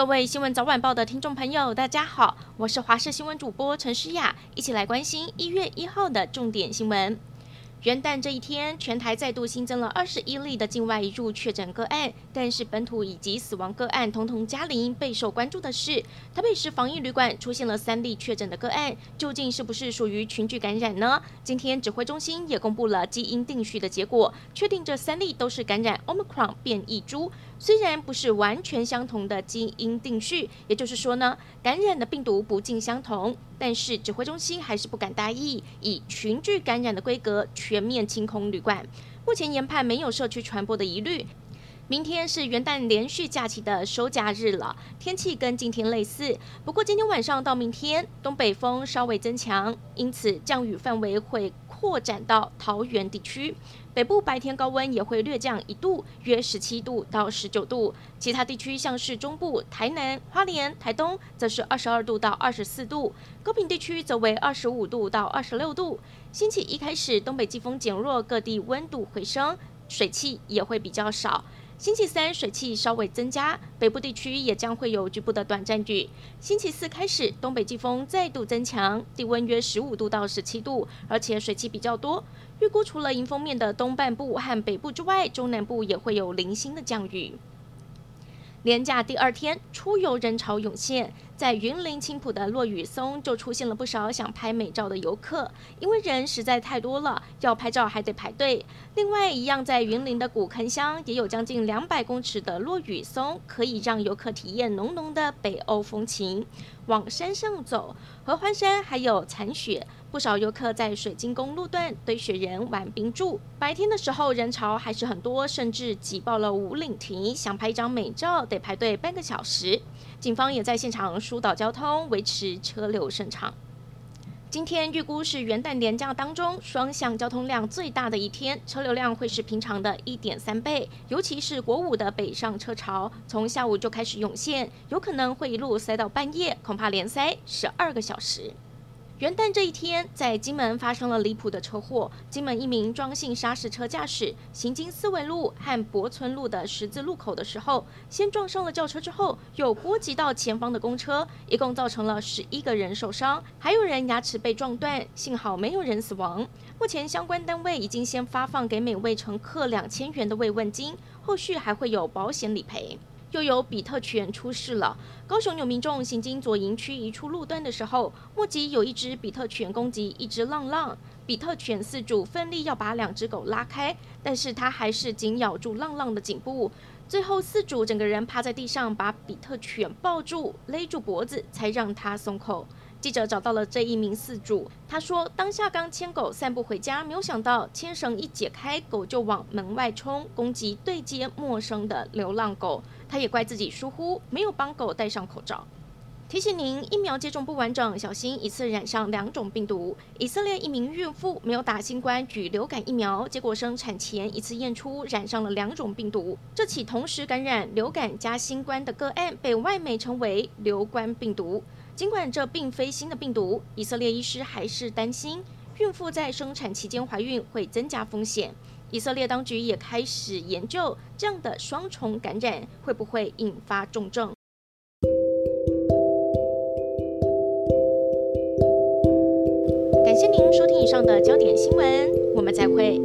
各位新闻早晚报的听众朋友，大家好，我是华视新闻主播陈诗雅，一起来关心一月一号的重点新闻。元旦这一天，全台再度新增了二十一例的境外移入确诊个案，但是本土以及死亡个案统统加零。备受关注的是，台北市防疫旅馆出现了三例确诊的个案，究竟是不是属于群聚感染呢？今天指挥中心也公布了基因定序的结果，确定这三例都是感染 Omicron 变异株。虽然不是完全相同的基因定序，也就是说呢，感染的病毒不尽相同，但是指挥中心还是不敢大意，以群聚感染的规格全面清空旅馆。目前研判没有社区传播的疑虑。明天是元旦连续假期的收假日了，天气跟今天类似，不过今天晚上到明天东北风稍微增强，因此降雨范围会扩展到桃园地区。北部白天高温也会略降一度，约十七度到十九度。其他地区像是中部、台南、花莲、台东，则是二十二度到二十四度。高平地区则为二十五度到二十六度。星期一开始，东北季风减弱，各地温度回升，水汽也会比较少。星期三水汽稍微增加，北部地区也将会有局部的短暂雨。星期四开始，东北季风再度增强，低温约十五度到十七度，而且水汽比较多。预估除了迎风面的东半部和北部之外，中南部也会有零星的降雨。连假第二天，出游人潮涌现，在云林青埔的落羽松就出现了不少想拍美照的游客，因为人实在太多了，要拍照还得排队。另外，一样在云林的古坑乡，也有将近两百公尺的落羽松，可以让游客体验浓浓的北欧风情。往山上走，合欢山还有残雪。不少游客在水晶宫路段堆雪人、玩冰柱。白天的时候人潮还是很多，甚至挤爆了五岭亭。想拍一张美照得排队半个小时。警方也在现场疏导交通，维持车流顺畅。今天预估是元旦连假当中双向交通量最大的一天，车流量会是平常的一点三倍。尤其是国五的北上车潮，从下午就开始涌现，有可能会一路塞到半夜，恐怕连塞十二个小时。元旦这一天，在金门发生了离谱的车祸。金门一名庄姓砂石车驾驶行经四维路和博村路的十字路口的时候，先撞上了轿车，之后又波及到前方的公车，一共造成了十一个人受伤，还有人牙齿被撞断，幸好没有人死亡。目前相关单位已经先发放给每位乘客两千元的慰问金，后续还会有保险理赔。又有比特犬出事了。高雄有民众行经左营区一处路段的时候，目击有一只比特犬攻击一只浪浪。比特犬饲主奋力要把两只狗拉开，但是它还是紧咬住浪浪的颈部。最后饲主整个人趴在地上，把比特犬抱住，勒住脖子，才让它松口。记者找到了这一名饲主，他说当下刚牵狗散步回家，没有想到牵绳一解开，狗就往门外冲，攻击对街陌生的流浪狗。他也怪自己疏忽，没有帮狗戴上口罩。提醒您，疫苗接种不完整，小心一次染上两种病毒。以色列一名孕妇没有打新冠与流感疫苗，结果生产前一次验出染上了两种病毒。这起同时感染流感加新冠的个案，被外媒称为“流冠病毒”。尽管这并非新的病毒，以色列医师还是担心孕妇在生产期间怀孕会增加风险。以色列当局也开始研究这样的双重感染会不会引发重症。感谢您收听以上的焦点新闻，我们再会。